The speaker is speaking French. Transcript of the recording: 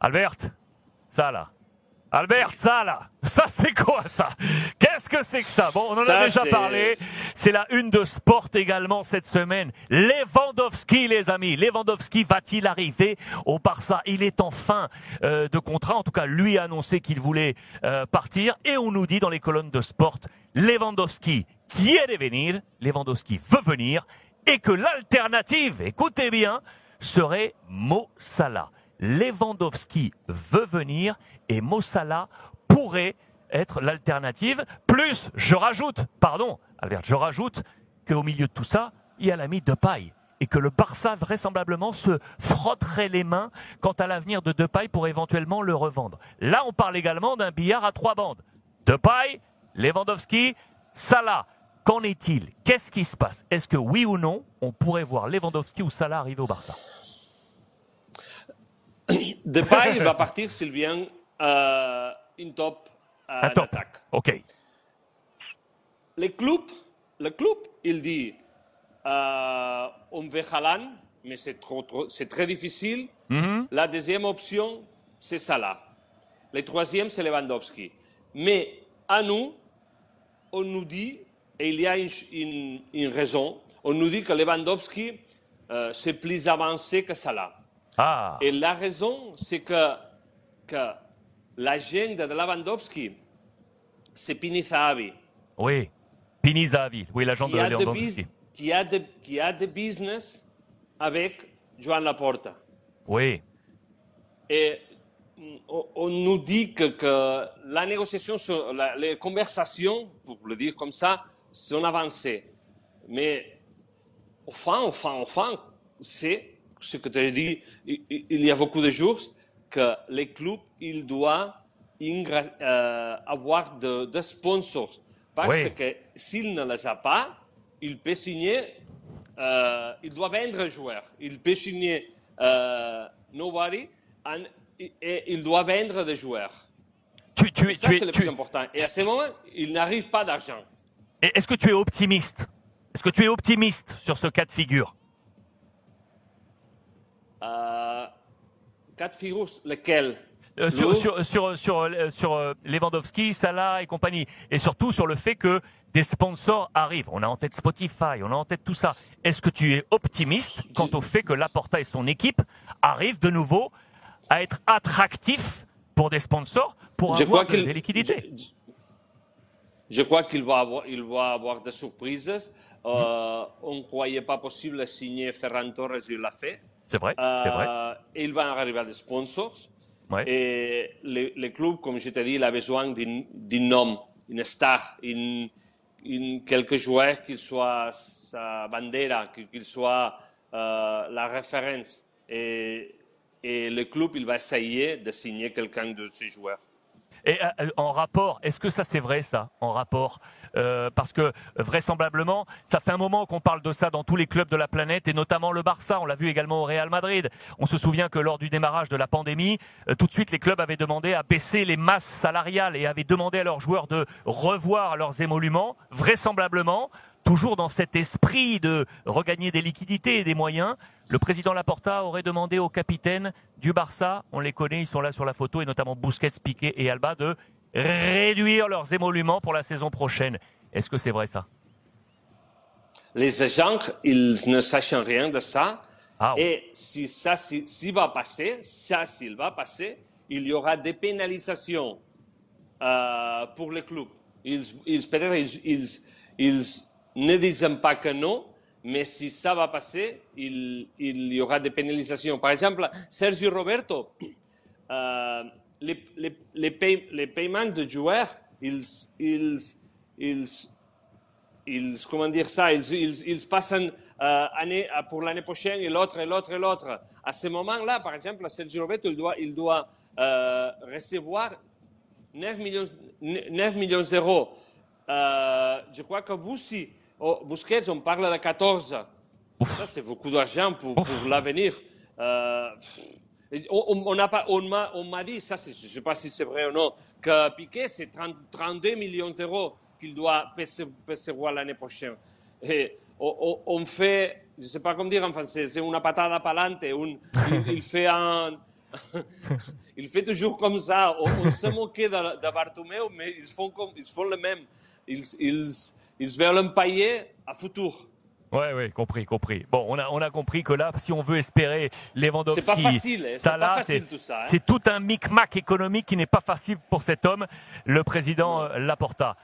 Albert, ça là. Albert, ça là, ça c'est quoi ça? Qu'est-ce que c'est que ça? Bon, on en a déjà parlé. C'est la une de Sport également cette semaine. Lewandowski, les amis. Lewandowski va-t-il arriver au Barça? Il est en fin euh, de contrat. En tout cas, lui a annoncé qu'il voulait euh, partir. Et on nous dit dans les colonnes de Sport, Lewandowski qui est de venir, Lewandowski veut venir, et que l'alternative, écoutez bien, serait Mo Salah. Lewandowski veut venir et Mossala pourrait être l'alternative. Plus, je rajoute, pardon, Albert, je rajoute qu'au milieu de tout ça, il y a l'ami Depay et que le Barça vraisemblablement se frotterait les mains quant à l'avenir de Depay pour éventuellement le revendre. Là, on parle également d'un billard à trois bandes. Depay, Lewandowski, Salah. Qu'en est-il? Qu'est-ce qui se passe? Est-ce que oui ou non, on pourrait voir Lewandowski ou Salah arriver au Barça? Depay va partir s'il vient euh, une top euh, attaque. OK. Le club, le club il dit euh, on veut Haaland, mais c'est trop, trop c'est très difficile. Mm-hmm. La deuxième option, c'est Salah. Le troisième, c'est Lewandowski. Mais à nous, on nous dit, et il y a une, une, raison, on nous dit que Lewandowski, euh, c'est plus avancé que Salah. Ah. Et la raison, c'est que, que l'agenda de Lewandowski, c'est Pini Zahavi. Oui, Pini Zahavi, oui, l'agent de Lewandowski. Qui a, de, qui a de business avec Joan Laporta. Oui. Et on nous dit que, que la négociation, la, les conversations, pour le dire comme ça, sont avancées. Mais enfin, enfin, enfin, c'est ce que tu as dit il y a beaucoup de jours, que les clubs il doivent euh, avoir de, sponsors. Parce que s'il ne les a pas, il peut signer, euh, il doit vendre un joueur. Il peut signer euh, nobody et il doit vendre des joueurs. Tu, tu, ça, c'est le plus important. Et à ce moment, il n'arrive pas d'argent. Est-ce que tu es optimiste? Est-ce que tu es optimiste sur ce cas de figure euh, Quatre figures, lesquelles euh, sur, sur, sur, sur, euh, sur euh, Lewandowski, Salah et compagnie. Et surtout sur le fait que des sponsors arrivent. On a en tête Spotify, on a en tête tout ça. Est-ce que tu es optimiste quant au fait que Laporta et son équipe arrivent de nouveau à être attractifs pour des sponsors pour je avoir des liquidités je, crois qu'il va avoir, il va avoir des surprises. on ne croyait pas possible de signer Ferran Torres, il l'a fait. C'est vrai, c'est vrai. il va arriver des sponsors. Et le, club, comme je t'ai dit, il a besoin d'un nom, une star, une, une, quelques joueurs qui soit sa bandera, qu'il soit euh, la référence. Et, et le club, il va essayer de signer quelqu'un de ces joueurs. Et euh, en rapport, est-ce que ça c'est vrai ça, en rapport? Euh, Parce que vraisemblablement, ça fait un moment qu'on parle de ça dans tous les clubs de la planète et notamment le Barça. On l'a vu également au Real Madrid. On se souvient que lors du démarrage de la pandémie, euh, tout de suite les clubs avaient demandé à baisser les masses salariales et avaient demandé à leurs joueurs de revoir leurs émoluments. Vraisemblablement, toujours dans cet esprit de regagner des liquidités et des moyens, le président Laporta aurait demandé aux capitaines du Barça, on les connaît, ils sont là sur la photo, et notamment Busquets, Piqué et Alba, de réduire leurs émoluments pour la saison prochaine. Est-ce que c'est vrai ça? Les agents, ils ne sachent rien de ça. Ah et si ça si, va passer, ça s'il va passer, il y aura des pénalisations euh, pour les clubs. Ils, peut-être ils, ils ne disent pas que non, mais si ça va passer, il, y aura des pénalisations. Par exemple, Sergio Roberto, euh, les, paiements de joueurs, ils, ils, comment dire ça, ils, passent euh, année, pour l'année prochaine et l'autre et l'autre et l'autre. À ce moment-là, par exemple, Sergio Roberto, il doit, euh, recevoir 9 millions, 9 millions d'euros. Euh, je crois que vous aussi, Oh, Busquets, on parle de 14. Ça, c'est beaucoup d'argent pour, pour l'avenir. Euh, on, on m'a dit, ça, je ne sais pas si c'est vrai ou non, que Piquet, c'est 32 millions d'euros qu'il doit percevoir l'année prochaine. Et on, fait, je ne sais pas comment dire en français, c'est une patada palante. il, il, fait un, il fait toujours comme ça. On, se moquait de, de Bartomeu, mais ils font, comme, ils font le même. Ils, ils, ils veulent l'empailler à futur. Oui, oui, compris, compris. Bon, on a, on a compris que là, si on veut espérer Lewandowski, c'est pas facile, hein, ça là, c'est tout un micmac économique qui n'est pas facile pour cet homme, le président Laporta.